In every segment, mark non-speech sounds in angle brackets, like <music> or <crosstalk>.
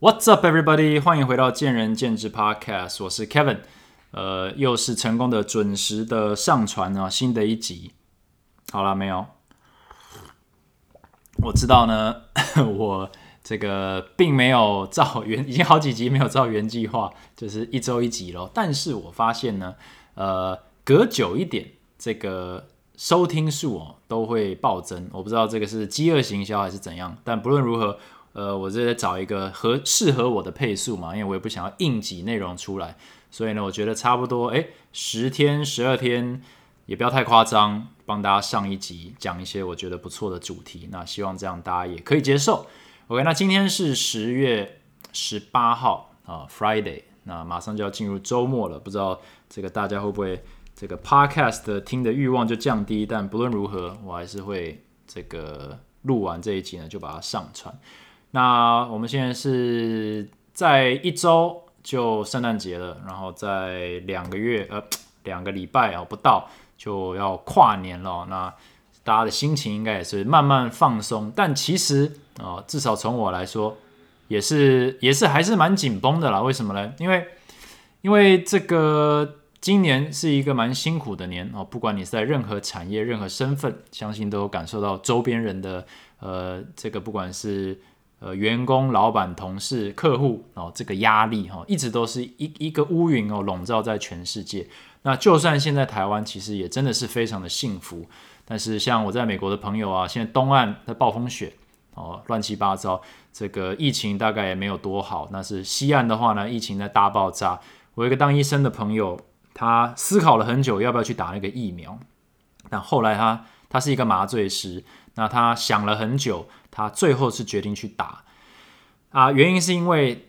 What's up, everybody？欢迎回到见仁见智 Podcast，我是 Kevin。呃，又是成功的准时的上传啊，新的一集。好了，没有？我知道呢，<laughs> 我这个并没有照原，已经好几集没有照原计划，就是一周一集咯。但是我发现呢，呃，隔久一点，这个收听数哦都会暴增。我不知道这个是饥饿行销还是怎样，但不论如何，呃，我是在找一个合适合我的配速嘛，因为我也不想要硬挤内容出来。所以呢，我觉得差不多，哎，十天、十二天也不要太夸张，帮大家上一集讲一些我觉得不错的主题。那希望这样大家也可以接受。OK，那今天是十月十八号啊，Friday，那马上就要进入周末了，不知道这个大家会不会这个 Podcast 的听的欲望就降低？但不论如何，我还是会这个录完这一集呢，就把它上传。那我们现在是在一周。就圣诞节了，然后在两个月呃两个礼拜啊不到就要跨年了，那大家的心情应该也是慢慢放松，但其实啊至少从我来说也是也是还是蛮紧绷的啦。为什么呢？因为因为这个今年是一个蛮辛苦的年哦，不管你是在任何产业、任何身份，相信都感受到周边人的呃这个不管是。呃，员工、老板、同事、客户哦，这个压力哈，一直都是一一个乌云哦，笼罩在全世界。那就算现在台湾其实也真的是非常的幸福，但是像我在美国的朋友啊，现在东岸在暴风雪哦，乱七八糟，这个疫情大概也没有多好。那是西岸的话呢，疫情在大爆炸。我一个当医生的朋友，他思考了很久要不要去打那个疫苗，但后来他他是一个麻醉师，那他想了很久。他最后是决定去打啊，原因是因为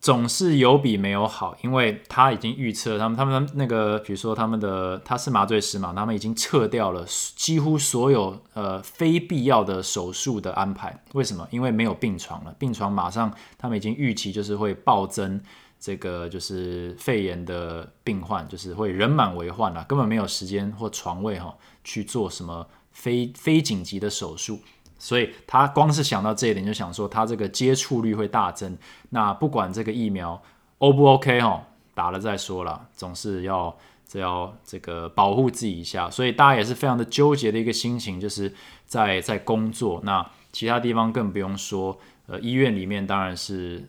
总是有比没有好，因为他已经预测他们他们那个，比如说他们的他是麻醉师嘛，他们已经撤掉了几乎所有呃非必要的手术的安排。为什么？因为没有病床了，病床马上他们已经预期就是会暴增，这个就是肺炎的病患，就是会人满为患了，根本没有时间或床位哈去做什么非非紧急的手术。所以他光是想到这一点，就想说他这个接触率会大增。那不管这个疫苗 O 不 OK 哦，打了再说了，总是要这要这个保护自己一下。所以大家也是非常的纠结的一个心情，就是在在工作。那其他地方更不用说，呃，医院里面当然是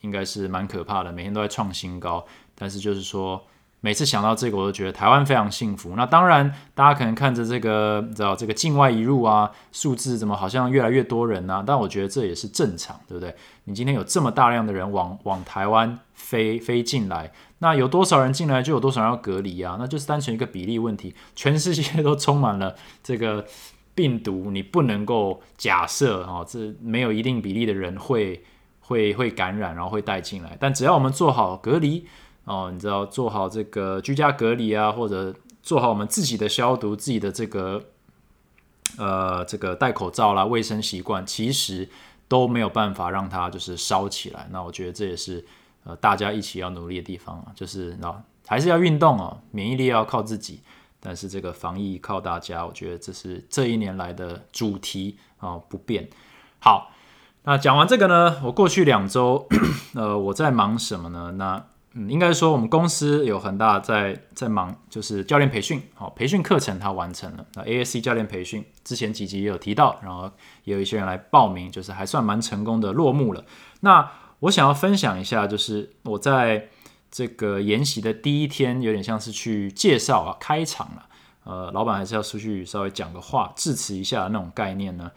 应该是蛮可怕的，每天都在创新高。但是就是说。每次想到这个，我都觉得台湾非常幸福。那当然，大家可能看着这个，知道这个境外移入啊，数字怎么好像越来越多人呢？但我觉得这也是正常，对不对？你今天有这么大量的人往往台湾飞飞进来，那有多少人进来就有多少人要隔离啊？那就是单纯一个比例问题。全世界都充满了这个病毒，你不能够假设哦，这没有一定比例的人会会会感染，然后会带进来。但只要我们做好隔离。哦，你知道做好这个居家隔离啊，或者做好我们自己的消毒、自己的这个呃这个戴口罩啦、卫生习惯，其实都没有办法让它就是烧起来。那我觉得这也是呃大家一起要努力的地方啊，就是那还是要运动哦，免疫力要靠自己，但是这个防疫靠大家。我觉得这是这一年来的主题啊，不变。好，那讲完这个呢，我过去两周 <coughs> 呃我在忙什么呢？那嗯，应该说我们公司有很大在在忙，就是教练培训，好，培训课程它完成了。那 ASC 教练培训之前几集也有提到，然后也有一些人来报名，就是还算蛮成功的落幕了。那我想要分享一下，就是我在这个研习的第一天，有点像是去介绍啊，开场了。呃，老板还是要出去稍微讲个话，致辞一下那种概念呢。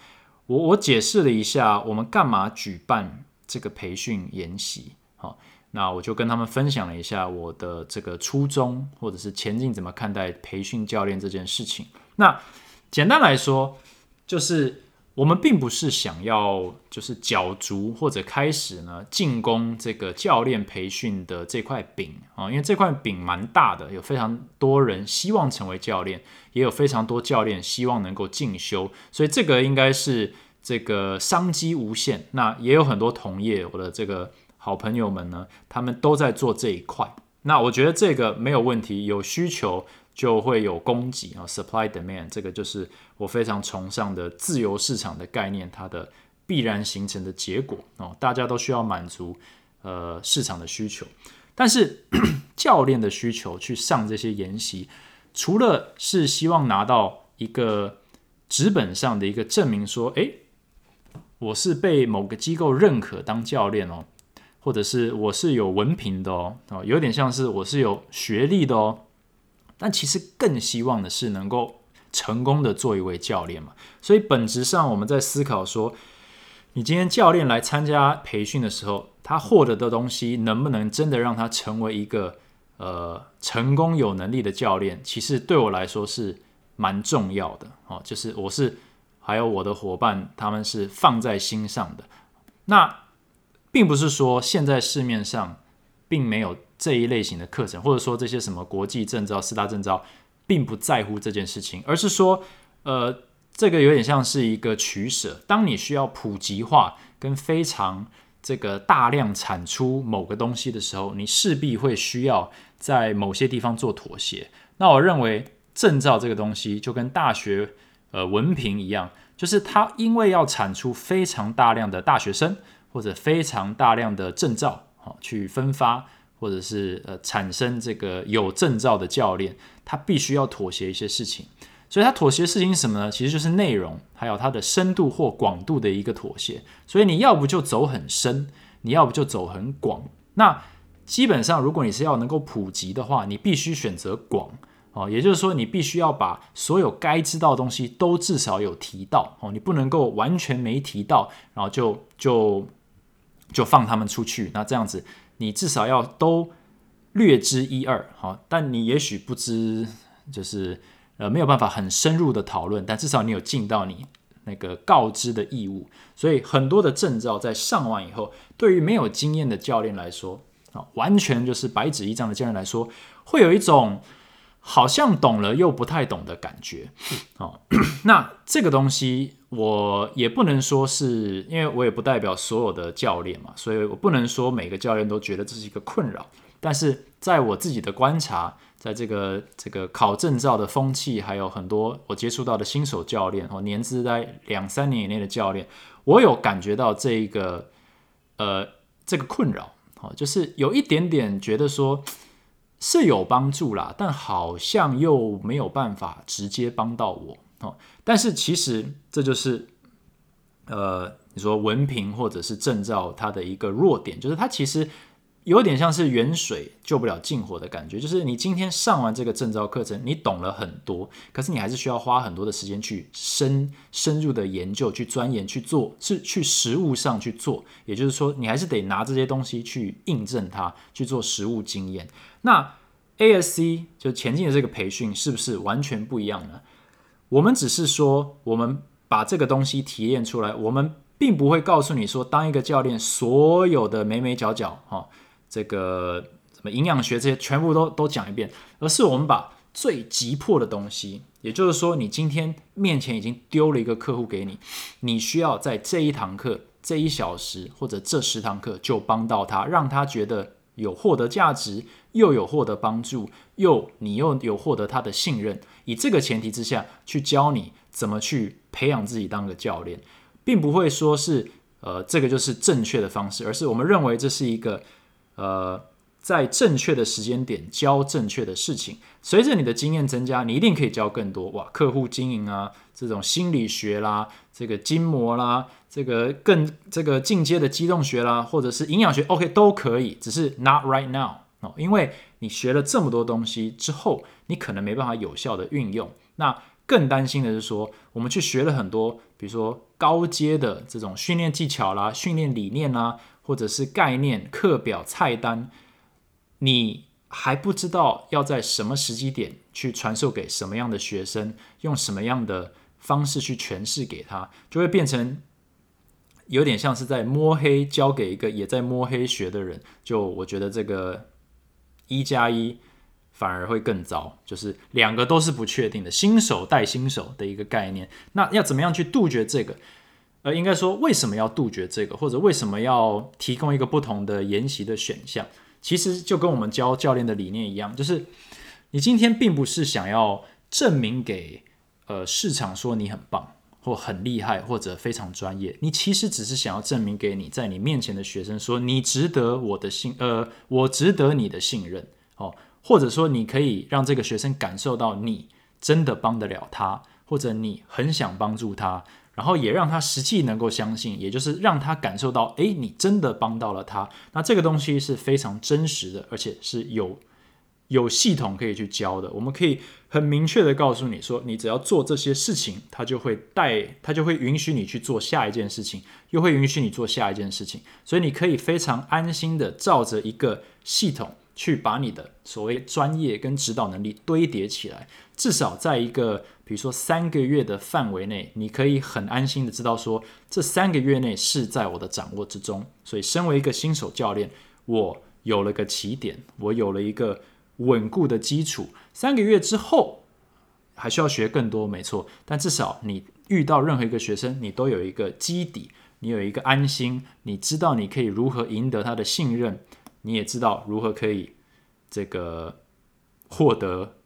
我我解释了一下，我们干嘛举办这个培训研习，那我就跟他们分享了一下我的这个初衷，或者是前进怎么看待培训教练这件事情。那简单来说，就是我们并不是想要就是角逐或者开始呢进攻这个教练培训的这块饼啊，因为这块饼蛮大的，有非常多人希望成为教练，也有非常多教练希望能够进修，所以这个应该是这个商机无限。那也有很多同业，我的这个。好朋友们呢，他们都在做这一块。那我觉得这个没有问题，有需求就会有供给啊，supply demand，这个就是我非常崇尚的自由市场的概念，它的必然形成的结果哦，大家都需要满足呃市场的需求，但是 <clears throat> 教练的需求去上这些研习，除了是希望拿到一个纸本上的一个证明，说诶，我是被某个机构认可当教练哦，或者是我是有文凭的哦，哦，有点像是我是有学历的哦，但其实更希望的是能够成功的做一位教练嘛，所以本质上我们在思考说。你今天教练来参加培训的时候，他获得的东西能不能真的让他成为一个呃成功有能力的教练？其实对我来说是蛮重要的哦。就是我是还有我的伙伴，他们是放在心上的。那并不是说现在市面上并没有这一类型的课程，或者说这些什么国际证照、四大证照并不在乎这件事情，而是说呃。这个有点像是一个取舍。当你需要普及化跟非常这个大量产出某个东西的时候，你势必会需要在某些地方做妥协。那我认为证照这个东西就跟大学呃文凭一样，就是它因为要产出非常大量的大学生或者非常大量的证照，好去分发或者是呃产生这个有证照的教练，他必须要妥协一些事情。所以他妥协的事情是什么呢？其实就是内容，还有它的深度或广度的一个妥协。所以你要不就走很深，你要不就走很广。那基本上，如果你是要能够普及的话，你必须选择广哦。也就是说，你必须要把所有该知道的东西都至少有提到哦。你不能够完全没提到，然后就就就放他们出去。那这样子，你至少要都略知一二好，但你也许不知就是。呃，没有办法很深入的讨论，但至少你有尽到你那个告知的义务。所以很多的证照在上完以后，对于没有经验的教练来说，啊，完全就是白纸一张的教练来说，会有一种好像懂了又不太懂的感觉。哦，<clears throat> 那这个东西我也不能说是因为我也不代表所有的教练嘛，所以我不能说每个教练都觉得这是一个困扰。但是在我自己的观察。在这个这个考证照的风气，还有很多我接触到的新手教练哦，年资在两三年以内的教练，我有感觉到这一个呃这个困扰哦，就是有一点点觉得说是有帮助啦，但好像又没有办法直接帮到我哦。但是其实这就是呃你说文凭或者是证照它的一个弱点，就是它其实。有点像是远水救不了近火的感觉，就是你今天上完这个证照课程，你懂了很多，可是你还是需要花很多的时间去深深入的研究、去钻研、去做，是去实物上去做。也就是说，你还是得拿这些东西去印证它，去做实物经验。那 ASC 就前进的这个培训是不是完全不一样呢？我们只是说，我们把这个东西提炼出来，我们并不会告诉你说，当一个教练所有的眉眉角角，哈。这个什么营养学这些全部都都讲一遍，而是我们把最急迫的东西，也就是说，你今天面前已经丢了一个客户给你，你需要在这一堂课、这一小时或者这十堂课就帮到他，让他觉得有获得价值，又有获得帮助，又你又有获得他的信任。以这个前提之下去教你怎么去培养自己当个教练，并不会说是呃这个就是正确的方式，而是我们认为这是一个。呃，在正确的时间点教正确的事情，随着你的经验增加，你一定可以教更多哇！客户经营啊，这种心理学啦，这个筋膜啦，这个更这个进阶的机动学啦，或者是营养学，OK 都可以，只是 not right now 哦，因为你学了这么多东西之后，你可能没办法有效的运用。那更担心的是说，我们去学了很多，比如说高阶的这种训练技巧啦、训练理念啦。或者是概念、课表、菜单，你还不知道要在什么时机点去传授给什么样的学生，用什么样的方式去诠释给他，就会变成有点像是在摸黑教给一个也在摸黑学的人。就我觉得这个一加一反而会更糟，就是两个都是不确定的，新手带新手的一个概念。那要怎么样去杜绝这个？呃，应该说，为什么要杜绝这个，或者为什么要提供一个不同的研习的选项？其实就跟我们教教练的理念一样，就是你今天并不是想要证明给呃市场说你很棒，或很厉害或者非常专业，你其实只是想要证明给你在你面前的学生说，你值得我的信，呃，我值得你的信任哦，或者说你可以让这个学生感受到你真的帮得了他，或者你很想帮助他。然后也让他实际能够相信，也就是让他感受到，哎，你真的帮到了他。那这个东西是非常真实的，而且是有有系统可以去教的。我们可以很明确的告诉你说，你只要做这些事情，他就会带，他就会允许你去做下一件事情，又会允许你做下一件事情。所以你可以非常安心的照着一个系统去把你的所谓专业跟指导能力堆叠起来，至少在一个。比如说三个月的范围内，你可以很安心的知道说，这三个月内是在我的掌握之中。所以，身为一个新手教练，我有了个起点，我有了一个稳固的基础。三个月之后，还需要学更多，没错。但至少你遇到任何一个学生，你都有一个基底，你有一个安心，你知道你可以如何赢得他的信任，你也知道如何可以这个获得。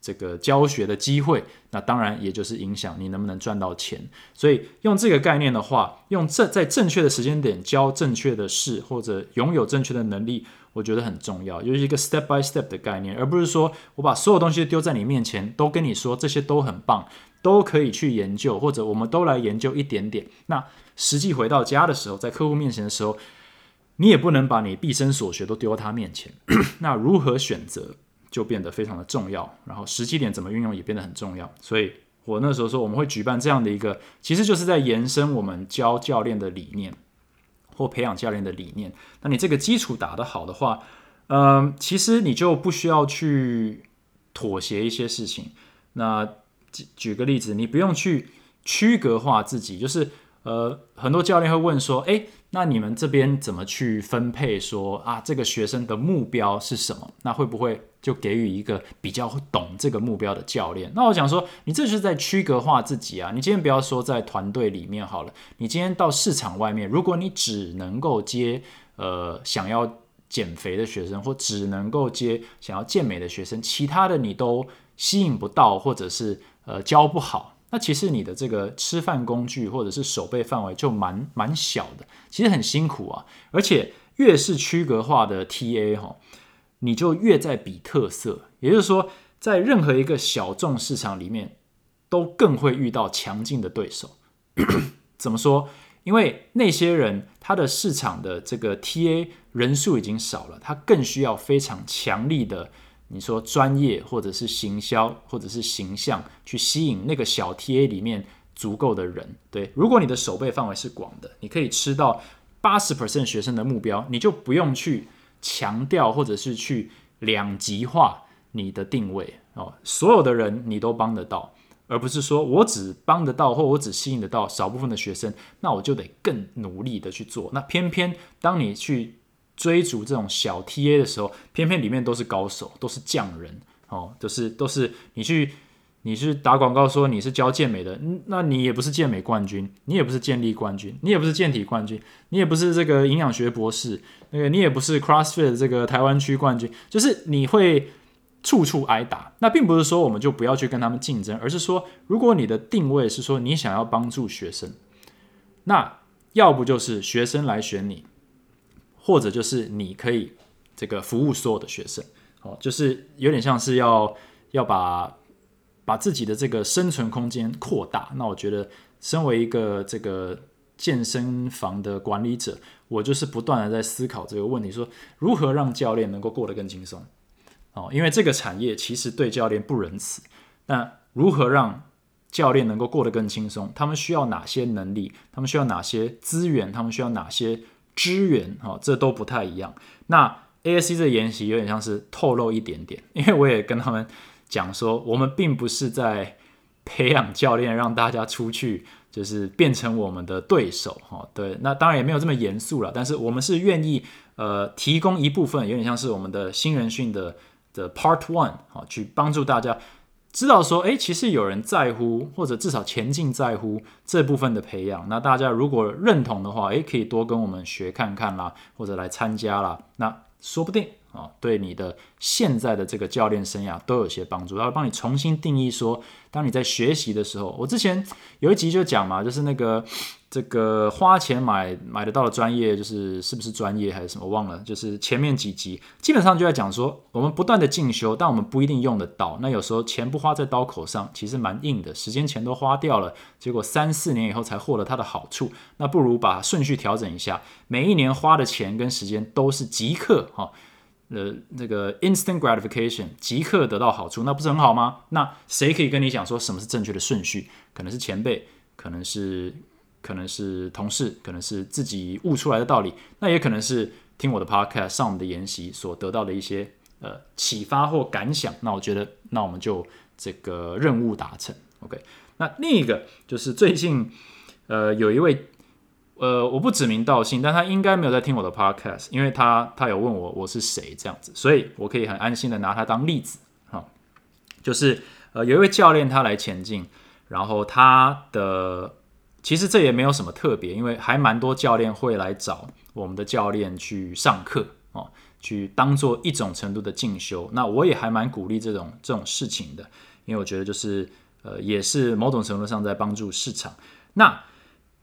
这个教学的机会，那当然也就是影响你能不能赚到钱。所以用这个概念的话，用正在正确的时间点教正确的事，或者拥有正确的能力，我觉得很重要。就是一个 step by step 的概念，而不是说我把所有东西丢在你面前，都跟你说这些都很棒，都可以去研究，或者我们都来研究一点点。那实际回到家的时候，在客户面前的时候，你也不能把你毕生所学都丢到他面前。<clears throat> 那如何选择？就变得非常的重要，然后时机点怎么运用也变得很重要。所以我那时候说，我们会举办这样的一个，其实就是在延伸我们教教练的理念，或培养教练的理念。那你这个基础打得好的话，嗯，其实你就不需要去妥协一些事情。那举举个例子，你不用去区隔化自己，就是呃，很多教练会问说，诶，那你们这边怎么去分配？说啊，这个学生的目标是什么？那会不会？就给予一个比较懂这个目标的教练。那我想说，你这是在区隔化自己啊！你今天不要说在团队里面好了，你今天到市场外面，如果你只能够接呃想要减肥的学生，或只能够接想要健美的学生，其他的你都吸引不到，或者是呃教不好，那其实你的这个吃饭工具或者是手背范围就蛮蛮小的，其实很辛苦啊！而且越是区隔化的 TA 哈。你就越在比特色，也就是说，在任何一个小众市场里面，都更会遇到强劲的对手。<clears throat> 怎么说？因为那些人他的市场的这个 TA 人数已经少了，他更需要非常强力的，你说专业或者是行销或者是形象去吸引那个小 TA 里面足够的人。对，如果你的手背范围是广的，你可以吃到八十 percent 学生的目标，你就不用去。强调或者是去两极化你的定位哦，所有的人你都帮得到，而不是说我只帮得到或我只吸引得到少部分的学生，那我就得更努力的去做。那偏偏当你去追逐这种小 TA 的时候，偏偏里面都是高手，都是匠人哦，都是都是你去。你去打广告说你是教健美的，那你也不是健美冠军，你也不是健力冠军，你也不是健体冠军，你也不是这个营养学博士，那个你也不是 CrossFit 这个台湾区冠军，就是你会处处挨打。那并不是说我们就不要去跟他们竞争，而是说如果你的定位是说你想要帮助学生，那要不就是学生来选你，或者就是你可以这个服务所有的学生，哦，就是有点像是要要把。把自己的这个生存空间扩大，那我觉得，身为一个这个健身房的管理者，我就是不断的在思考这个问题：说如何让教练能够过得更轻松哦，因为这个产业其实对教练不仁慈。那如何让教练能够过得更轻松？他们需要哪些能力？他们需要哪些资源？他们需要哪些支援？哈，这都不太一样。那 ASC 的研习有点像是透露一点点，<laughs> 因为我也跟他们。讲说，我们并不是在培养教练，让大家出去就是变成我们的对手，哈，对，那当然也没有这么严肃了。但是我们是愿意，呃，提供一部分，有点像是我们的新人训的的 Part One，好，去帮助大家知道说，哎，其实有人在乎，或者至少前进在乎这部分的培养。那大家如果认同的话，诶，可以多跟我们学看看啦，或者来参加啦。那说不定。啊，对你的现在的这个教练生涯都有些帮助。他会帮你重新定义说，当你在学习的时候，我之前有一集就讲嘛，就是那个。这个花钱买买得到的专业，就是是不是专业还是什么？忘了。就是前面几集基本上就在讲说，我们不断的进修，但我们不一定用得到。那有时候钱不花在刀口上，其实蛮硬的，时间钱都花掉了，结果三四年以后才获得它的好处。那不如把顺序调整一下，每一年花的钱跟时间都是即刻哈，呃，那个 instant gratification，即刻得到好处，那不是很好吗？那谁可以跟你讲说什么是正确的顺序？可能是前辈，可能是。可能是同事，可能是自己悟出来的道理，那也可能是听我的 podcast 上我们的研习所得到的一些呃启发或感想。那我觉得，那我们就这个任务达成。OK，那另一个就是最近呃有一位呃我不指名道姓，但他应该没有在听我的 podcast，因为他他有问我我是谁这样子，所以我可以很安心的拿他当例子哈。就是呃有一位教练他来前进，然后他的。其实这也没有什么特别，因为还蛮多教练会来找我们的教练去上课哦，去当做一种程度的进修。那我也还蛮鼓励这种这种事情的，因为我觉得就是呃，也是某种程度上在帮助市场。那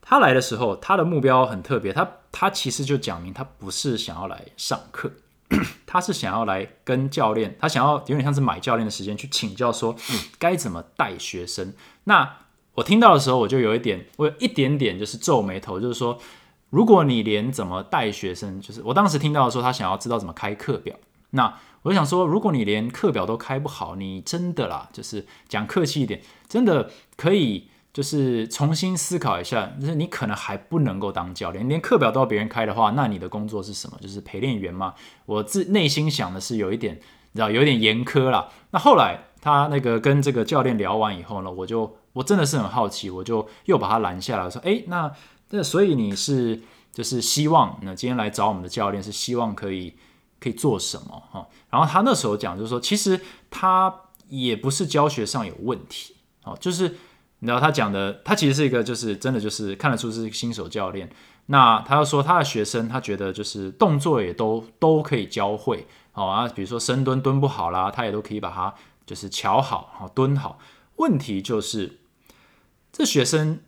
他来的时候，他的目标很特别，他他其实就讲明他不是想要来上课，<clears throat> 他是想要来跟教练，他想要有点像是买教练的时间去请教说该怎么带学生。那我听到的时候，我就有一点，我有一点点就是皱眉头，就是说，如果你连怎么带学生，就是我当时听到的时候，他想要知道怎么开课表，那我就想说，如果你连课表都开不好，你真的啦，就是讲客气一点，真的可以就是重新思考一下，就是你可能还不能够当教练，连课表都要别人开的话，那你的工作是什么？就是陪练员吗？我自内心想的是有一点，你知道，有点严苛啦。那后来他那个跟这个教练聊完以后呢，我就。我真的是很好奇，我就又把他拦下来，说：“哎，那那所以你是就是希望那今天来找我们的教练是希望可以可以做什么哈？”然后他那时候讲就是说，其实他也不是教学上有问题，哦，就是你知道他讲的，他其实是一个就是真的就是看得出是新手教练。那他要说他的学生，他觉得就是动作也都都可以教会，好啊，比如说深蹲蹲不好啦，他也都可以把它就是瞧好，好蹲好。问题就是。这学生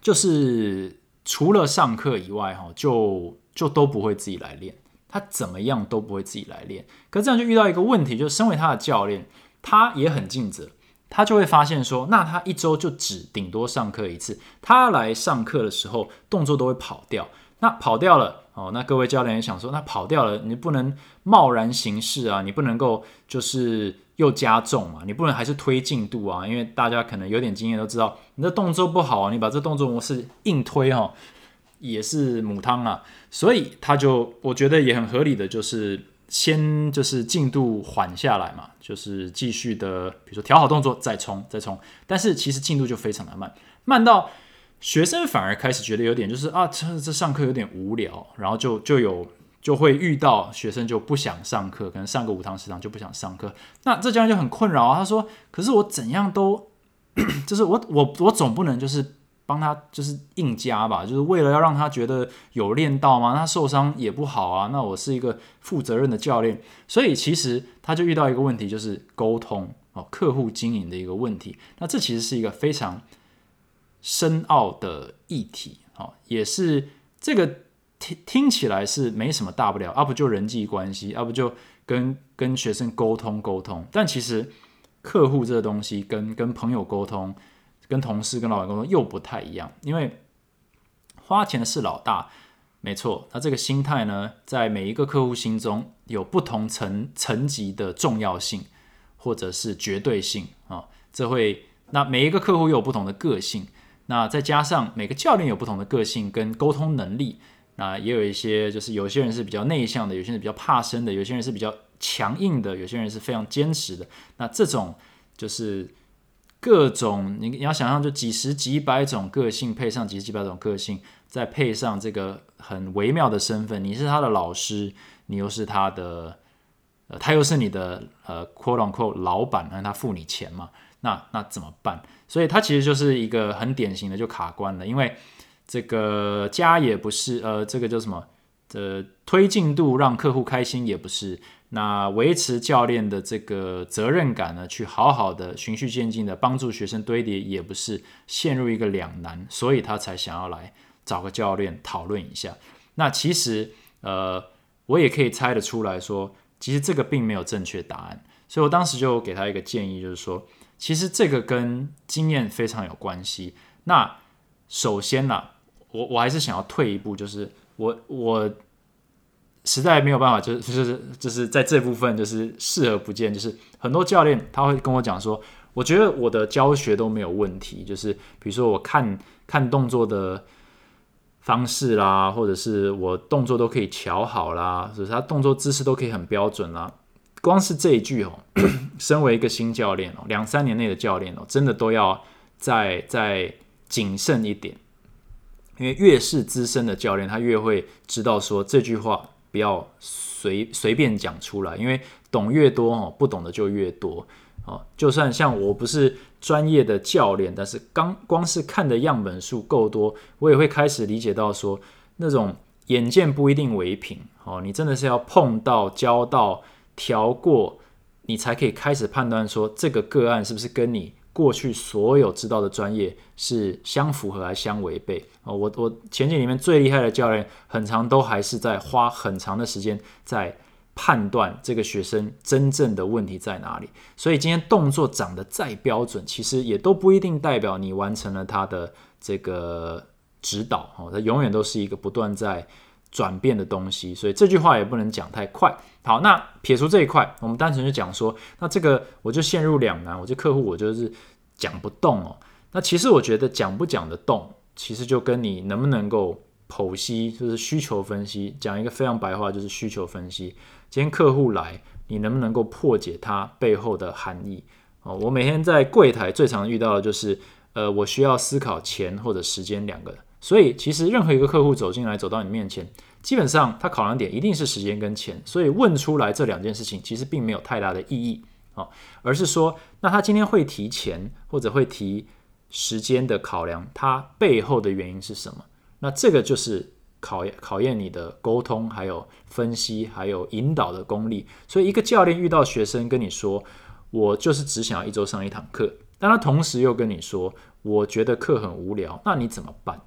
就是除了上课以外，哈，就就都不会自己来练，他怎么样都不会自己来练。可这样就遇到一个问题，就是身为他的教练，他也很尽责，他就会发现说，那他一周就只顶多上课一次，他来上课的时候动作都会跑掉，那跑掉了。哦，那各位教练也想说，那跑掉了，你不能贸然行事啊，你不能够就是又加重啊，你不能还是推进度啊，因为大家可能有点经验都知道，你的动作不好啊，你把这动作模式硬推哈，也是母汤啊，所以他就我觉得也很合理的，就是先就是进度缓下来嘛，就是继续的，比如说调好动作再冲再冲，但是其实进度就非常的慢，慢到。学生反而开始觉得有点就是啊，这这上课有点无聊，然后就就有就会遇到学生就不想上课，可能上个五堂十堂就不想上课。那这家就很困扰啊。他说：“可是我怎样都，<coughs> 就是我我我总不能就是帮他就是硬加吧，就是为了要让他觉得有练到吗？那受伤也不好啊。那我是一个负责任的教练，所以其实他就遇到一个问题，就是沟通哦，客户经营的一个问题。那这其实是一个非常。深奥的议题，哦，也是这个听听起来是没什么大不了，啊不就人际关系，啊不就跟跟学生沟通沟通，但其实客户这个东西跟跟朋友沟通，跟同事跟老板沟通又不太一样，因为花钱的是老大，没错，那这个心态呢，在每一个客户心中有不同层层级的重要性或者是绝对性啊，这会那每一个客户又有不同的个性。那再加上每个教练有不同的个性跟沟通能力，那也有一些就是有些人是比较内向的，有些人比较怕生的，有些人是比较强硬的，有些人是非常坚持的。那这种就是各种你你要想象，就几十几百种个性配上几十几百种个性，再配上这个很微妙的身份，你是他的老师，你又是他的，呃，他又是你的呃 quote unquote 老板，让他付你钱嘛。那那怎么办？所以它其实就是一个很典型的就卡关了，因为这个家也不是，呃，这个叫什么？这推进度让客户开心也不是，那维持教练的这个责任感呢，去好好的循序渐进的帮助学生堆叠也不是，陷入一个两难，所以他才想要来找个教练讨论一下。那其实呃，我也可以猜得出来说，其实这个并没有正确答案，所以我当时就给他一个建议，就是说，其实这个跟经验非常有关系。那首先呢，我我还是想要退一步，就是我我实在没有办法，就是就是就是在这部分就是视而不见，就是很多教练他会跟我讲说，我觉得我的教学都没有问题，就是比如说我看看动作的方式啦，或者是我动作都可以调好啦，就是他动作姿势都可以很标准啦。光是这一句哦，<coughs> 身为一个新教练哦，两三年内的教练哦，真的都要再再谨慎一点，因为越是资深的教练，他越会知道说这句话。不要随随便讲出来，因为懂越多哦，不懂的就越多哦。就算像我不是专业的教练，但是刚光是看的样本数够多，我也会开始理解到说，那种眼见不一定为凭哦。你真的是要碰到、教到、调过，你才可以开始判断说这个个案是不是跟你。过去所有知道的专业是相符合还是相违背啊？我我前景里面最厉害的教练，很长都还是在花很长的时间在判断这个学生真正的问题在哪里。所以今天动作长得再标准，其实也都不一定代表你完成了他的这个指导哦。它永远都是一个不断在。转变的东西，所以这句话也不能讲太快。好，那撇除这一块，我们单纯就讲说，那这个我就陷入两难，我这客户我就是讲不动哦。那其实我觉得讲不讲得动，其实就跟你能不能够剖析，就是需求分析。讲一个非常白话，就是需求分析。今天客户来，你能不能够破解他背后的含义？哦，我每天在柜台最常遇到的就是，呃，我需要思考钱或者时间两个。所以其实任何一个客户走进来，走到你面前。基本上，他考量点一定是时间跟钱，所以问出来这两件事情其实并没有太大的意义啊，而是说，那他今天会提钱或者会提时间的考量，他背后的原因是什么？那这个就是考验考验你的沟通，还有分析，还有引导的功力。所以，一个教练遇到学生跟你说，我就是只想要一周上一堂课，但他同时又跟你说，我觉得课很无聊，那你怎么办？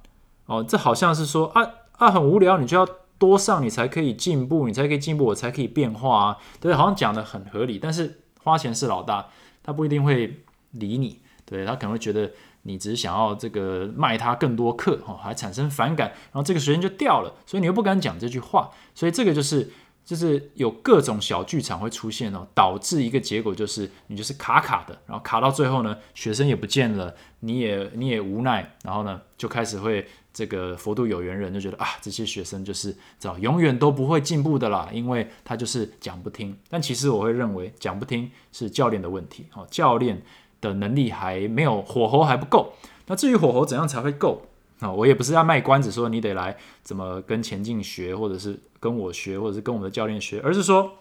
哦，这好像是说啊啊很无聊，你就要。多上你才可以进步，你才可以进步，我才可以变化啊！对，好像讲的很合理，但是花钱是老大，他不一定会理你，对他可能会觉得你只是想要这个卖他更多课，哦，还产生反感，然后这个学生就掉了，所以你又不敢讲这句话，所以这个就是就是有各种小剧场会出现哦，导致一个结果就是你就是卡卡的，然后卡到最后呢，学生也不见了，你也你也无奈，然后呢就开始会。这个佛度有缘人就觉得啊，这些学生就是知道永远都不会进步的啦，因为他就是讲不听。但其实我会认为讲不听是教练的问题，哦，教练的能力还没有火候还不够。那至于火候怎样才会够啊？我也不是要卖关子说你得来怎么跟前进学，或者是跟我学，或者是跟我们的教练学，而是说，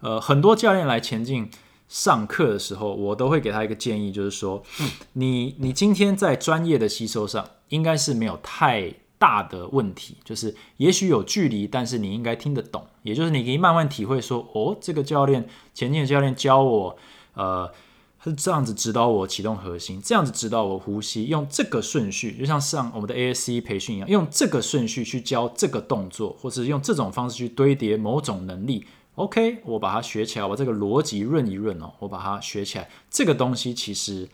呃，很多教练来前进。上课的时候，我都会给他一个建议，就是说，你你今天在专业的吸收上，应该是没有太大的问题，就是也许有距离，但是你应该听得懂，也就是你可以慢慢体会说，哦，这个教练前进的教练教我，呃，他是这样子指导我启动核心，这样子指导我呼吸，用这个顺序，就像上我们的 ASC 培训一样，用这个顺序去教这个动作，或是用这种方式去堆叠某种能力。OK，我把它学起来，我这个逻辑润一润哦，我把它学起来。这个东西其实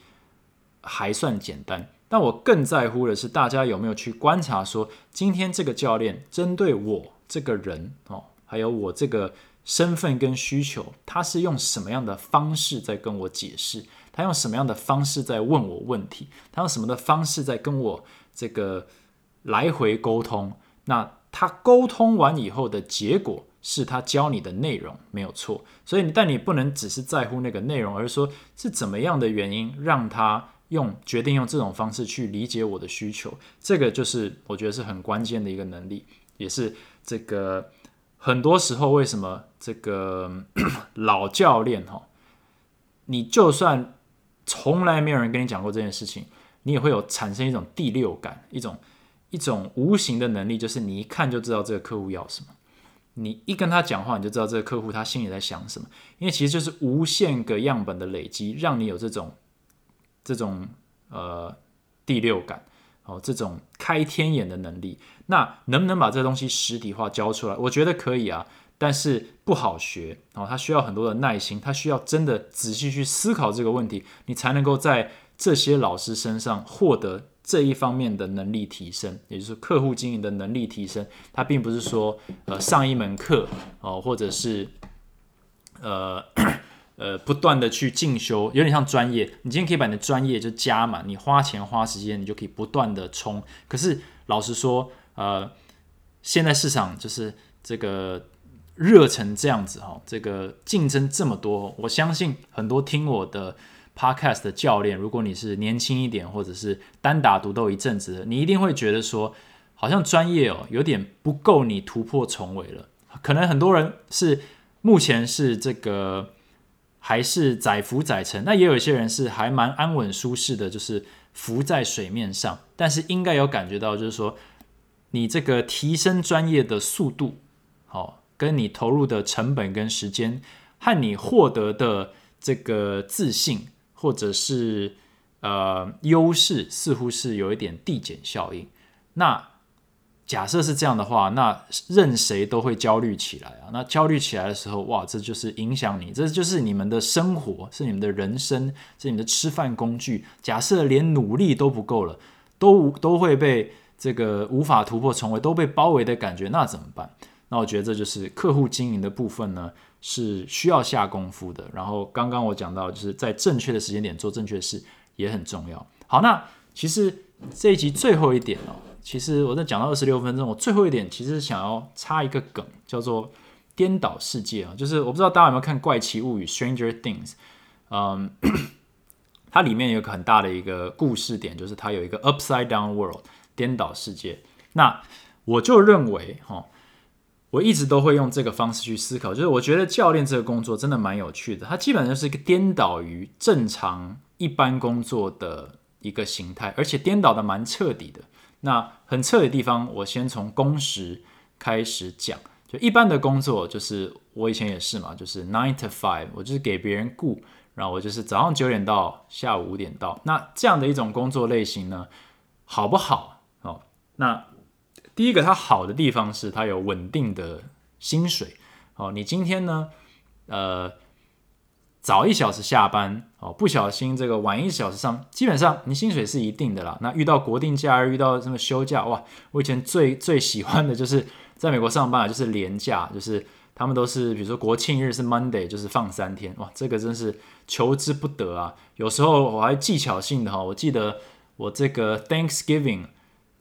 还算简单，但我更在乎的是大家有没有去观察，说今天这个教练针对我这个人哦，还有我这个身份跟需求，他是用什么样的方式在跟我解释？他用什么样的方式在问我问题？他用什么的方式在跟我这个来回沟通？那他沟通完以后的结果？是他教你的内容没有错，所以但你不能只是在乎那个内容，而是说是怎么样的原因让他用决定用这种方式去理解我的需求，这个就是我觉得是很关键的一个能力，也是这个很多时候为什么这个 <coughs> 老教练哈，你就算从来没有人跟你讲过这件事情，你也会有产生一种第六感，一种一种无形的能力，就是你一看就知道这个客户要什么，你一跟他讲话，你就知道这个客户他心里在想什么。因为其实就是无限个样本的累积，让你有这种这种呃第六感哦，这种开天眼的能力。那能不能把这东西实体化教出来？我觉得可以啊，但是不好学哦，他需要很多的耐心，他需要真的仔细去思考这个问题，你才能够在这些老师身上获得。这一方面的能力提升，也就是客户经营的能力提升，它并不是说呃上一门课哦，或者是呃 <coughs> 呃不断的去进修，有点像专业。你今天可以把你的专业就加满，你花钱花时间，你就可以不断的冲。可是老实说，呃，现在市场就是这个热成这样子哈，这个竞争这么多，我相信很多听我的。Podcast 的教练，如果你是年轻一点，或者是单打独斗一阵子，你一定会觉得说，好像专业哦有点不够你突破重围了。可能很多人是目前是这个还是载浮载沉，那也有一些人是还蛮安稳舒适的，就是浮在水面上。但是应该有感觉到，就是说你这个提升专业的速度，好，跟你投入的成本跟时间，和你获得的这个自信。或者是呃优势似乎是有一点递减效应。那假设是这样的话，那任谁都会焦虑起来啊。那焦虑起来的时候，哇，这就是影响你，这就是你们的生活，是你们的人生，是你们的吃饭工具。假设连努力都不够了，都都会被这个无法突破重围，都被包围的感觉，那怎么办？那我觉得这就是客户经营的部分呢。是需要下功夫的。然后刚刚我讲到，就是在正确的时间点做正确的事也很重要。好，那其实这一集最后一点哦，其实我在讲到二十六分钟，我最后一点其实想要插一个梗，叫做颠倒世界啊。就是我不知道大家有没有看《怪奇物语》（Stranger Things），嗯，<clears throat> 它里面有个很大的一个故事点，就是它有一个 Upside Down World 颠倒世界。那我就认为哈。我一直都会用这个方式去思考，就是我觉得教练这个工作真的蛮有趣的，它基本上是一个颠倒于正常一般工作的一个形态，而且颠倒的蛮彻底的。那很彻底的地方，我先从工时开始讲。就一般的工作，就是我以前也是嘛，就是 nine to five，我就是给别人雇，然后我就是早上九点到下午五点到。那这样的一种工作类型呢，好不好？哦，那。第一个，它好的地方是它有稳定的薪水。哦，你今天呢，呃，早一小时下班，哦，不小心这个晚一小时上，基本上你薪水是一定的啦。那遇到国定假日，遇到什么休假，哇，我以前最最喜欢的就是在美国上班啊，就是年假，就是他们都是比如说国庆日是 Monday，就是放三天，哇，这个真是求之不得啊。有时候我还技巧性的哈，我记得我这个 Thanksgiving。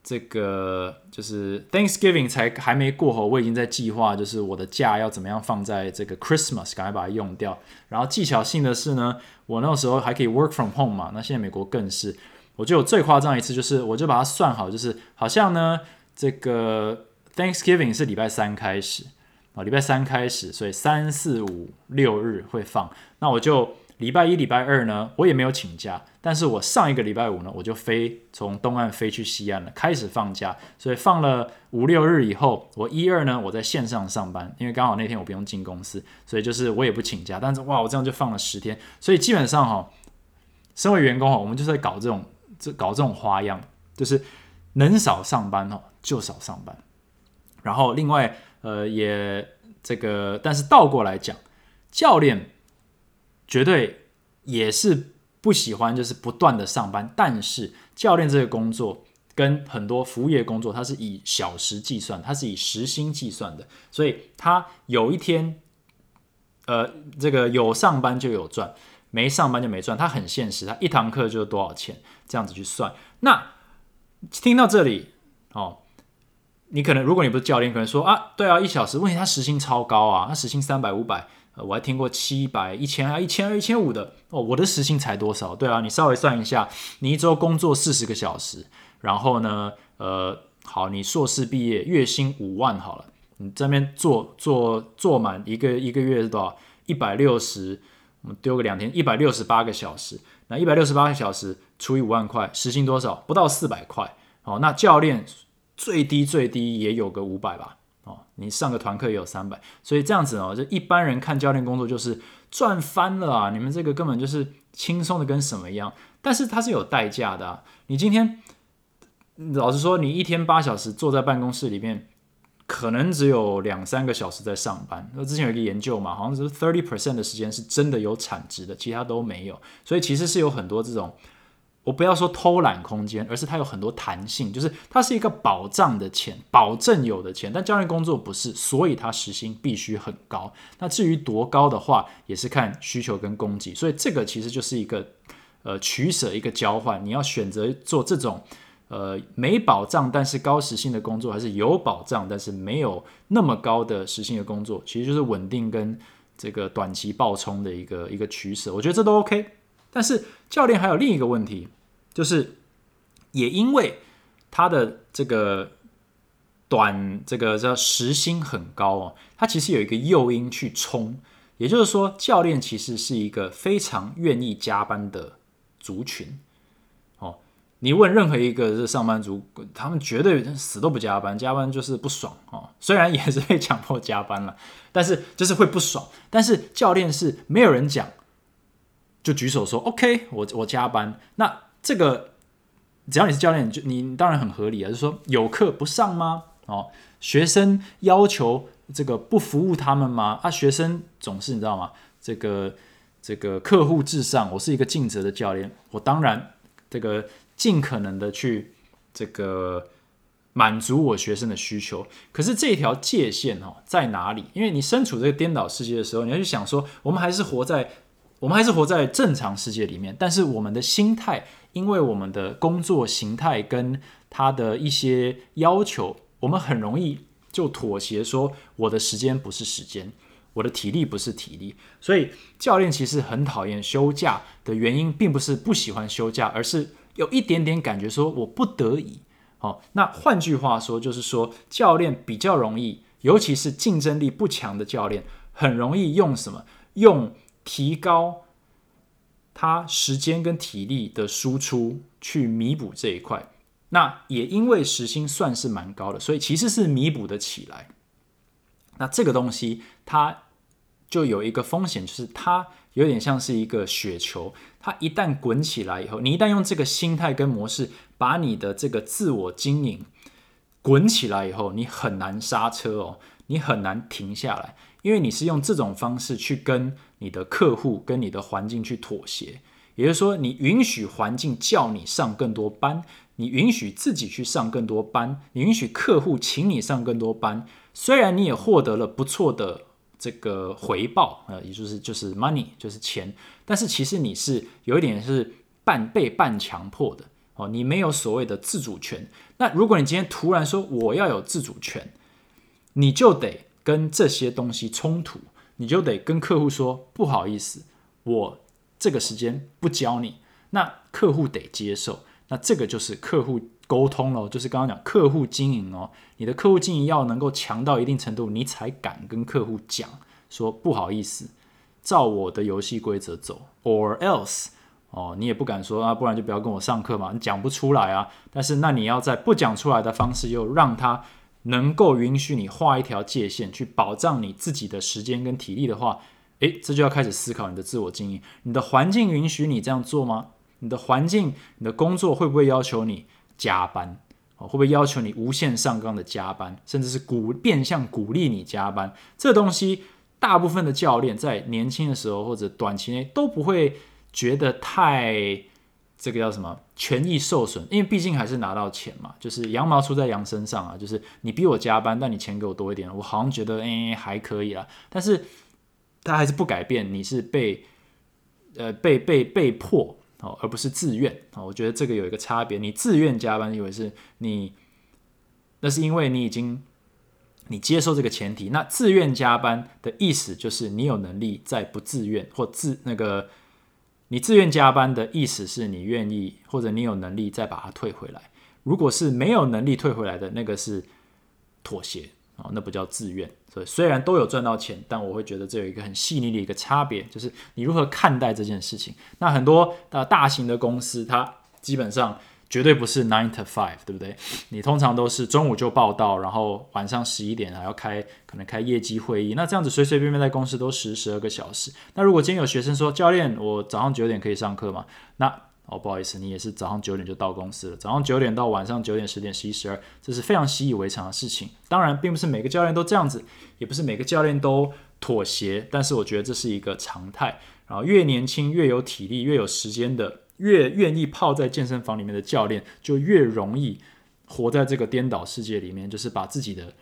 这个就是 Thanksgiving 才还没过后，我已经在计划，就是我的假要怎么样放在这个 Christmas，赶快把它用掉。然后技巧性的是呢，我那时候还可以 work from home 嘛，那现在美国更是，我就有最夸张一次，就是我就把它算好，就是好像呢，这个 Thanksgiving 是礼拜三开始啊，礼拜三开始，所以三四五六日会放，那我就。礼拜一、礼拜二呢，我也没有请假，但是我上一个礼拜五呢，我就飞从东岸飞去西岸了，开始放假，所以放了五六日以后，我一二呢，我在线上上班，因为刚好那天我不用进公司，所以就是我也不请假，但是哇，我这样就放了十天，所以基本上哈，身为员工哈，我们就是在搞这种这搞这种花样，就是能少上班哦就少上班，然后另外呃也这个，但是倒过来讲，教练。绝对也是不喜欢，就是不断的上班。但是教练这个工作跟很多服务业工作，它是以小时计算，它是以时薪计算的，所以他有一天，呃，这个有上班就有赚，没上班就没赚。他很现实，他一堂课就多少钱，这样子去算。那听到这里，哦，你可能如果你不是教练，可能说啊，对啊，一小时，问题他时薪超高啊，他时薪三百五百。我还听过七百、一千啊、一千二、一千五的哦。我的时薪才多少？对啊，你稍微算一下，你一周工作四十个小时，然后呢，呃，好，你硕士毕业，月薪五万好了，你这边做做做满一个一个月是多少？一百六十，我们丢个两天，一百六十八个小时。那一百六十八个小时除以五万块，时薪多少？不到四百块。好，那教练最低最低也有个五百吧。哦，你上个团课也有三百，所以这样子哦，就一般人看教练工作就是赚翻了啊！你们这个根本就是轻松的跟什么一样，但是它是有代价的。你今天老实说，你一天八小时坐在办公室里面，可能只有两三个小时在上班。那之前有一个研究嘛，好像是 thirty percent 的时间是真的有产值的，其他都没有。所以其实是有很多这种。我不要说偷懒空间，而是它有很多弹性，就是它是一个保障的钱，保证有的钱。但教练工作不是，所以它时薪必须很高。那至于多高的话，也是看需求跟供给。所以这个其实就是一个呃取舍，一个交换。你要选择做这种呃没保障但是高时薪的工作，还是有保障但是没有那么高的时薪的工作，其实就是稳定跟这个短期爆冲的一个一个取舍。我觉得这都 OK。但是教练还有另一个问题。就是，也因为他的这个短这个叫时薪很高哦，他其实有一个诱因去冲，也就是说，教练其实是一个非常愿意加班的族群哦。你问任何一个是上班族，他们绝对死都不加班，加班就是不爽哦。虽然也是被强迫加班了，但是就是会不爽。但是教练是没有人讲，就举手说 OK，我我加班那。这个只要你是教练，就你当然很合理啊。就是说有课不上吗？哦，学生要求这个不服务他们吗？啊，学生总是你知道吗？这个这个客户至上，我是一个尽责的教练，我当然这个尽可能的去这个满足我学生的需求。可是这条界限哦在哪里？因为你身处这个颠倒世界的时候，你要去想说，我们还是活在我们还是活在正常世界里面，但是我们的心态。因为我们的工作形态跟他的一些要求，我们很容易就妥协，说我的时间不是时间，我的体力不是体力。所以教练其实很讨厌休假的原因，并不是不喜欢休假，而是有一点点感觉说我不得已。哦，那换句话说，就是说教练比较容易，尤其是竞争力不强的教练，很容易用什么？用提高。他时间跟体力的输出去弥补这一块，那也因为时薪算是蛮高的，所以其实是弥补的起来。那这个东西它就有一个风险，就是它有点像是一个雪球，它一旦滚起来以后，你一旦用这个心态跟模式把你的这个自我经营滚起来以后，你很难刹车哦，你很难停下来。因为你是用这种方式去跟你的客户、跟你的环境去妥协，也就是说，你允许环境叫你上更多班，你允许自己去上更多班，你允许客户请你上更多班。虽然你也获得了不错的这个回报，呃，也就是就是 money，就是钱，但是其实你是有一点是半被半强迫的哦，你没有所谓的自主权。那如果你今天突然说我要有自主权，你就得。跟这些东西冲突，你就得跟客户说不好意思，我这个时间不教你，那客户得接受。那这个就是客户沟通喽，就是刚刚讲客户经营哦，你的客户经营要能够强到一定程度，你才敢跟客户讲说不好意思，照我的游戏规则走，or else 哦，你也不敢说啊，不然就不要跟我上课嘛，你讲不出来啊。但是那你要在不讲出来的方式，又让他。能够允许你画一条界限，去保障你自己的时间跟体力的话，诶，这就要开始思考你的自我经营。你的环境允许你这样做吗？你的环境、你的工作会不会要求你加班？哦，会不会要求你无限上纲的加班，甚至是鼓变相鼓励你加班？这东西，大部分的教练在年轻的时候或者短期内都不会觉得太。这个叫什么权益受损？因为毕竟还是拿到钱嘛，就是羊毛出在羊身上啊。就是你逼我加班，但你钱给我多一点，我好像觉得哎还可以啦。但是他还是不改变，你是被呃被被被迫哦，而不是自愿哦。我觉得这个有一个差别，你自愿加班，以为是你那是因为你已经你接受这个前提。那自愿加班的意思就是你有能力在不自愿或自那个。你自愿加班的意思是你愿意，或者你有能力再把它退回来。如果是没有能力退回来的那个是妥协啊，那不叫自愿。所以虽然都有赚到钱，但我会觉得这有一个很细腻的一个差别，就是你如何看待这件事情。那很多呃大型的公司，它基本上绝对不是 nine to five，对不对？你通常都是中午就报到，然后晚上十一点还要开，可能开业绩会议。那这样子随随便便在公司都十十二个小时。那如果今天有学生说，教练，我早上九点可以上课吗？那哦，不好意思，你也是早上九点就到公司了。早上九点到晚上九点、十点、十一、十二，这是非常习以为常的事情。当然，并不是每个教练都这样子，也不是每个教练都妥协。但是我觉得这是一个常态。然后越年轻、越有体力、越有时间的。越愿意泡在健身房里面的教练，就越容易活在这个颠倒世界里面，就是把自己的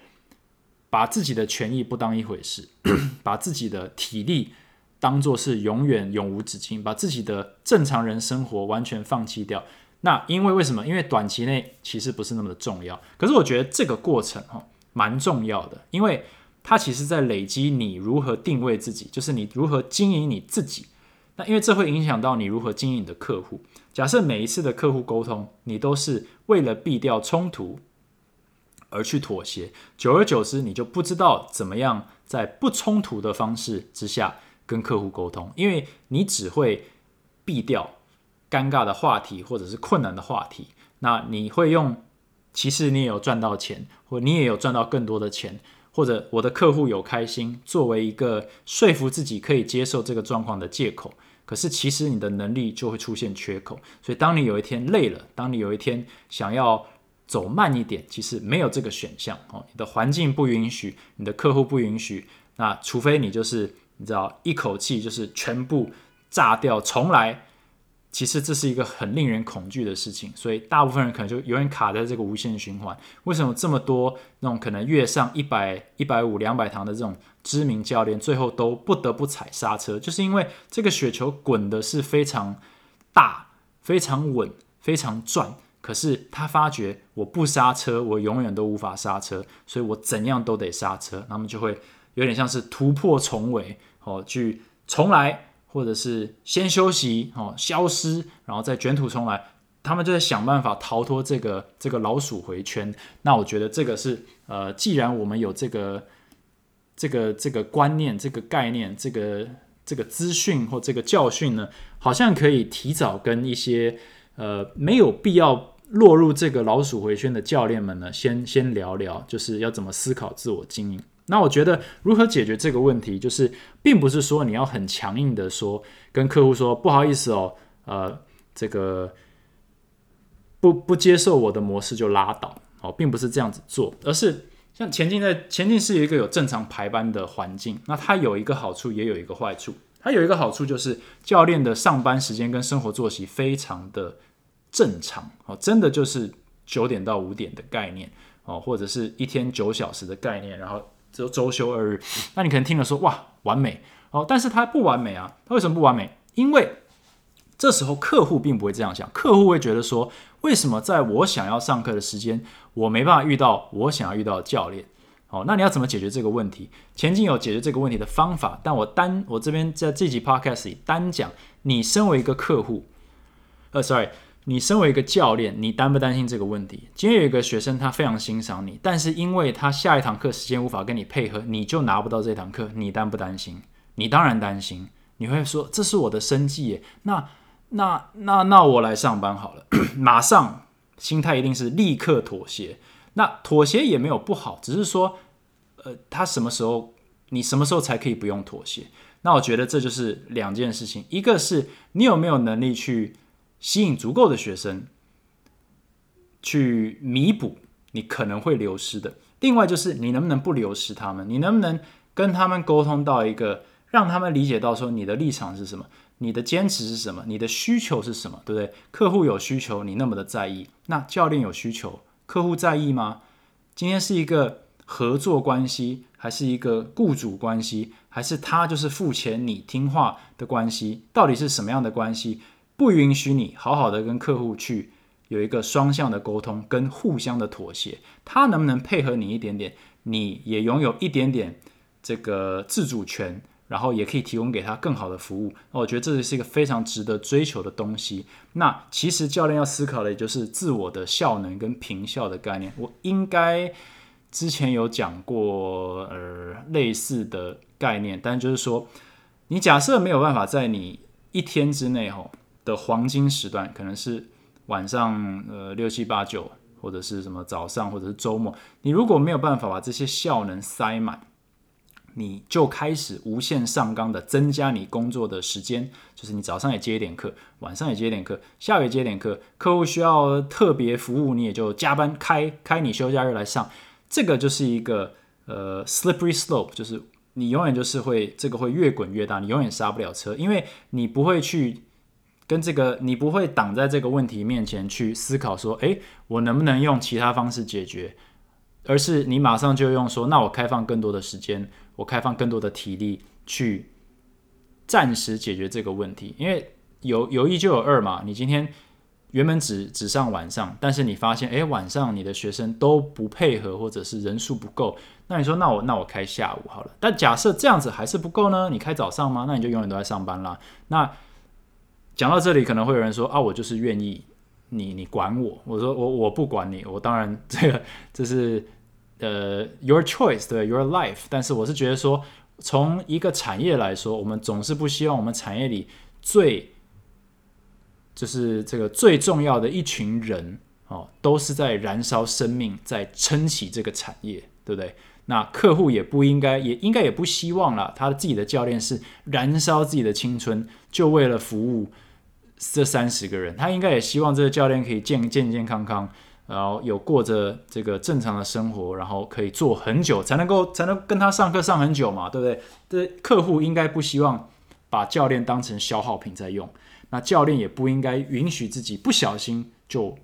把自己的权益不当一回事，<coughs> 把自己的体力当做是永远永无止境，把自己的正常人生活完全放弃掉。那因为为什么？因为短期内其实不是那么的重要。可是我觉得这个过程哈蛮重要的，因为它其实在累积你如何定位自己，就是你如何经营你自己。那因为这会影响到你如何经营你的客户。假设每一次的客户沟通，你都是为了避掉冲突而去妥协，久而久之，你就不知道怎么样在不冲突的方式之下跟客户沟通，因为你只会避掉尴尬的话题或者是困难的话题。那你会用，其实你也有赚到钱，或你也有赚到更多的钱。或者我的客户有开心，作为一个说服自己可以接受这个状况的借口，可是其实你的能力就会出现缺口。所以当你有一天累了，当你有一天想要走慢一点，其实没有这个选项哦。你的环境不允许，你的客户不允许，那除非你就是你知道一口气就是全部炸掉重来。其实这是一个很令人恐惧的事情，所以大部分人可能就永远卡在这个无限循环。为什么这么多那种可能月上一百、一百五、两百堂的这种知名教练，最后都不得不踩刹车？就是因为这个雪球滚的是非常大、非常稳、非常转，可是他发觉我不刹车，我永远都无法刹车，所以我怎样都得刹车，那么就会有点像是突破重围哦，去重来。或者是先休息哦，消失，然后再卷土重来，他们就在想办法逃脱这个这个老鼠回圈。那我觉得这个是呃，既然我们有这个这个这个观念、这个概念、这个这个资讯或这个教训呢，好像可以提早跟一些呃没有必要落入这个老鼠回圈的教练们呢，先先聊聊，就是要怎么思考自我经营。那我觉得如何解决这个问题，就是并不是说你要很强硬的说跟客户说不好意思哦，呃，这个不不接受我的模式就拉倒哦，并不是这样子做，而是像前进在前进是一个有正常排班的环境，那它有一个好处，也有一个坏处。它有一个好处就是教练的上班时间跟生活作息非常的正常哦，真的就是九点到五点的概念哦，或者是一天九小时的概念，然后。周周休二日，那你可能听了说哇完美哦，但是它不完美啊，它为什么不完美？因为这时候客户并不会这样想，客户会觉得说，为什么在我想要上课的时间，我没办法遇到我想要遇到的教练？哦，那你要怎么解决这个问题？前进有解决这个问题的方法，但我单我这边在这集 podcast 里单讲，你身为一个客户，呃，sorry。你身为一个教练，你担不担心这个问题？今天有一个学生，他非常欣赏你，但是因为他下一堂课时间无法跟你配合，你就拿不到这堂课，你担不担心？你当然担心。你会说这是我的生计耶，那那那那我来上班好了，<clears throat> 马上心态一定是立刻妥协。那妥协也没有不好，只是说，呃，他什么时候你什么时候才可以不用妥协？那我觉得这就是两件事情，一个是你有没有能力去。吸引足够的学生，去弥补你可能会流失的。另外就是你能不能不流失他们？你能不能跟他们沟通到一个让他们理解到说你的立场是什么，你的坚持是什么，你的需求是什么，对不对？客户有需求，你那么的在意，那教练有需求，客户在意吗？今天是一个合作关系，还是一个雇主关系，还是他就是付钱你听话的关系？到底是什么样的关系？不允许你好好的跟客户去有一个双向的沟通跟互相的妥协，他能不能配合你一点点，你也拥有一点点这个自主权，然后也可以提供给他更好的服务。那我觉得这是一个非常值得追求的东西。那其实教练要思考的也就是自我的效能跟平效的概念。我应该之前有讲过呃类似的概念，但就是说，你假设没有办法在你一天之内吼。的黄金时段可能是晚上呃六七八九，或者是什么早上，或者是周末，你如果没有办法把这些效能塞满，你就开始无限上纲的增加你工作的时间，就是你早上也接一点课，晚上也接一点课，下午也接一点课，客户需要特别服务，你也就加班开开你休假日来上，这个就是一个呃 slippery slope，就是你永远就是会这个会越滚越大，你永远刹不了车，因为你不会去。跟这个，你不会挡在这个问题面前去思考说，诶，我能不能用其他方式解决？而是你马上就用说，那我开放更多的时间，我开放更多的体力去暂时解决这个问题。因为有有一就有二嘛，你今天原本只只上晚上，但是你发现，诶，晚上你的学生都不配合，或者是人数不够，那你说，那我那我开下午好了。但假设这样子还是不够呢？你开早上吗？那你就永远都在上班啦。那讲到这里，可能会有人说啊，我就是愿意你你管我。我说我我不管你，我当然这个这是呃 your choice 对 your life。但是我是觉得说，从一个产业来说，我们总是不希望我们产业里最就是这个最重要的一群人哦，都是在燃烧生命，在撑起这个产业，对不对？那客户也不应该，也应该也不希望了，他自己的教练是燃烧自己的青春，就为了服务。这三十个人，他应该也希望这个教练可以健健健康康，然后有过着这个正常的生活，然后可以做很久，才能够才能跟他上课上很久嘛，对不对？这客户应该不希望把教练当成消耗品在用，那教练也不应该允许自己不小心就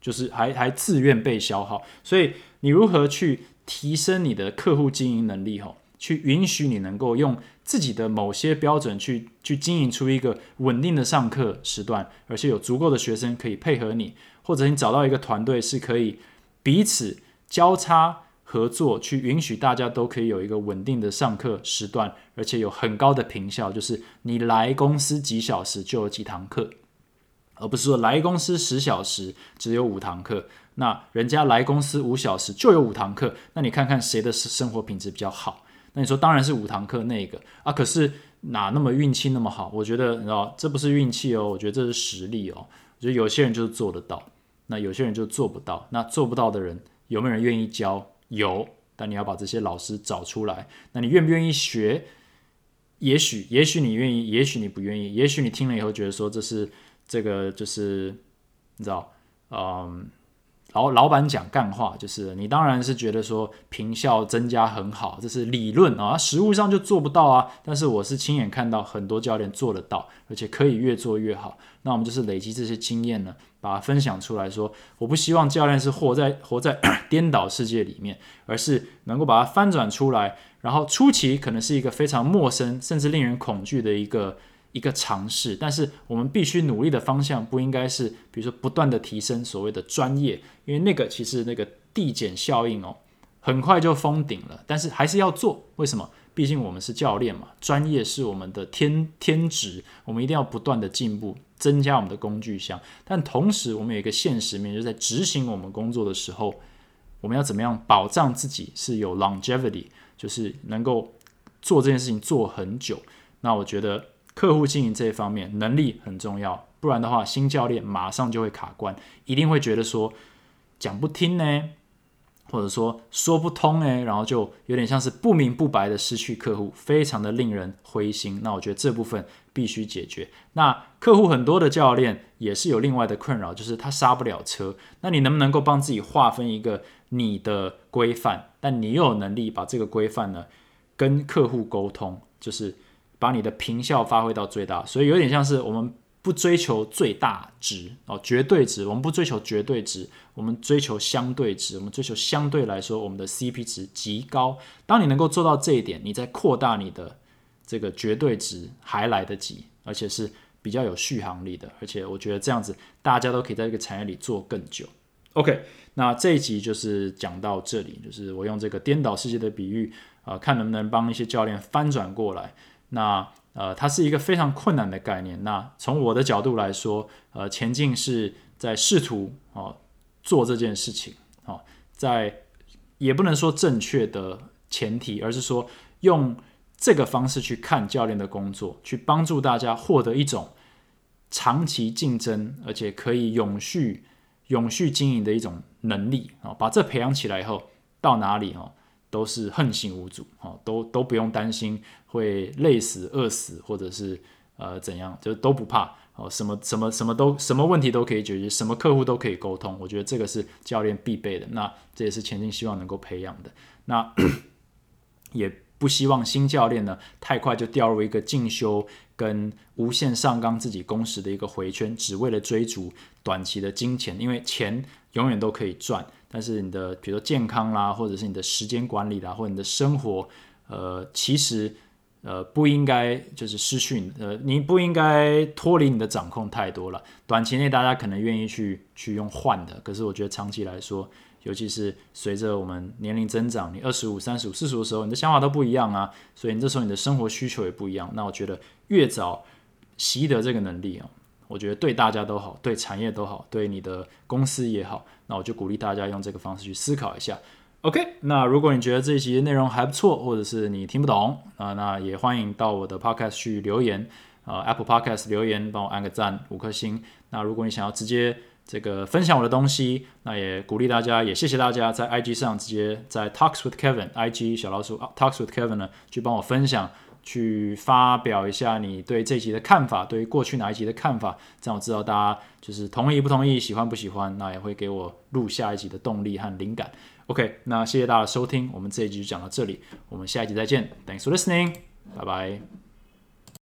就是还还自愿被消耗。所以你如何去提升你的客户经营能力？哈？去允许你能够用自己的某些标准去去经营出一个稳定的上课时段，而且有足够的学生可以配合你，或者你找到一个团队是可以彼此交叉合作，去允许大家都可以有一个稳定的上课时段，而且有很高的评效，就是你来公司几小时就有几堂课，而不是说来公司十小时只有五堂课，那人家来公司五小时就有五堂课，那你看看谁的生活品质比较好？那你说当然是五堂课那个啊，可是哪那么运气那么好？我觉得你知道这不是运气哦，我觉得这是实力哦。我觉得有些人就是做得到，那有些人就做不到。那做不到的人有没有人愿意教？有，但你要把这些老师找出来。那你愿不愿意学？也许，也许你愿意，也许你不愿意，也许你听了以后觉得说这是这个就是你知道，嗯。然后老板讲干话，就是你当然是觉得说平效增加很好，这是理论啊，实物上就做不到啊。但是我是亲眼看到很多教练做得到，而且可以越做越好。那我们就是累积这些经验呢，把它分享出来说，我不希望教练是活在 <coughs> 活在 <coughs> 颠倒世界里面，而是能够把它翻转出来。然后初期可能是一个非常陌生，甚至令人恐惧的一个。一个尝试，但是我们必须努力的方向不应该是，比如说不断的提升所谓的专业，因为那个其实那个递减效应哦，很快就封顶了。但是还是要做，为什么？毕竟我们是教练嘛，专业是我们的天 <laughs> 天职，我们一定要不断的进步，增加我们的工具箱。但同时，我们有一个现实面，就是在执行我们工作的时候，我们要怎么样保障自己是有 longevity，就是能够做这件事情做很久。那我觉得。客户经营这一方面能力很重要，不然的话，新教练马上就会卡关，一定会觉得说讲不听呢，或者说说不通呢，然后就有点像是不明不白的失去客户，非常的令人灰心。那我觉得这部分必须解决。那客户很多的教练也是有另外的困扰，就是他刹不了车。那你能不能够帮自己划分一个你的规范？但你又有能力把这个规范呢跟客户沟通，就是。把你的平效发挥到最大，所以有点像是我们不追求最大值哦，绝对值，我们不追求绝对值，我们追求相对值，我们追求相对来说我们的 CP 值极高。当你能够做到这一点，你在扩大你的这个绝对值还来得及，而且是比较有续航力的。而且我觉得这样子大家都可以在这个产业里做更久。OK，那这一集就是讲到这里，就是我用这个颠倒世界的比喻啊，看能不能帮一些教练翻转过来。那呃，它是一个非常困难的概念。那从我的角度来说，呃，前进是在试图哦做这件事情哦，在也不能说正确的前提，而是说用这个方式去看教练的工作，去帮助大家获得一种长期竞争，而且可以永续、永续经营的一种能力啊。把这培养起来以后，到哪里哦都是横行无阻哈，都都不用担心会累死、饿死，或者是呃怎样，就都不怕哦。什么什么什么都什么问题都可以解决，什么客户都可以沟通。我觉得这个是教练必备的。那这也是前进希望能够培养的。那 <clears throat> 也。不希望新教练呢太快就掉入一个进修跟无限上纲自己工时的一个回圈，只为了追逐短期的金钱。因为钱永远都可以赚，但是你的比如说健康啦，或者是你的时间管理啦，或者你的生活，呃，其实呃不应该就是失去呃，你不应该脱离你的掌控太多了。短期内大家可能愿意去去用换的，可是我觉得长期来说。尤其是随着我们年龄增长，你二十五、三十五、四十的时候，你的想法都不一样啊，所以你这时候你的生活需求也不一样。那我觉得越早习得这个能力啊，我觉得对大家都好，对产业都好，对你的公司也好。那我就鼓励大家用这个方式去思考一下。OK，那如果你觉得这一集内容还不错，或者是你听不懂啊，那也欢迎到我的 Podcast 去留言啊，Apple Podcast 留言帮我按个赞，五颗星。那如果你想要直接这个分享我的东西，那也鼓励大家，也谢谢大家在 IG 上直接在 Talks with Kevin IG 小老鼠 Talks with Kevin 呢，去帮我分享，去发表一下你对这集的看法，对于过去哪一集的看法，这样我知道大家就是同意不同意，喜欢不喜欢，那也会给我录下一集的动力和灵感。OK，那谢谢大家收听，我们这一集就讲到这里，我们下一集再见，Thanks for listening，拜拜。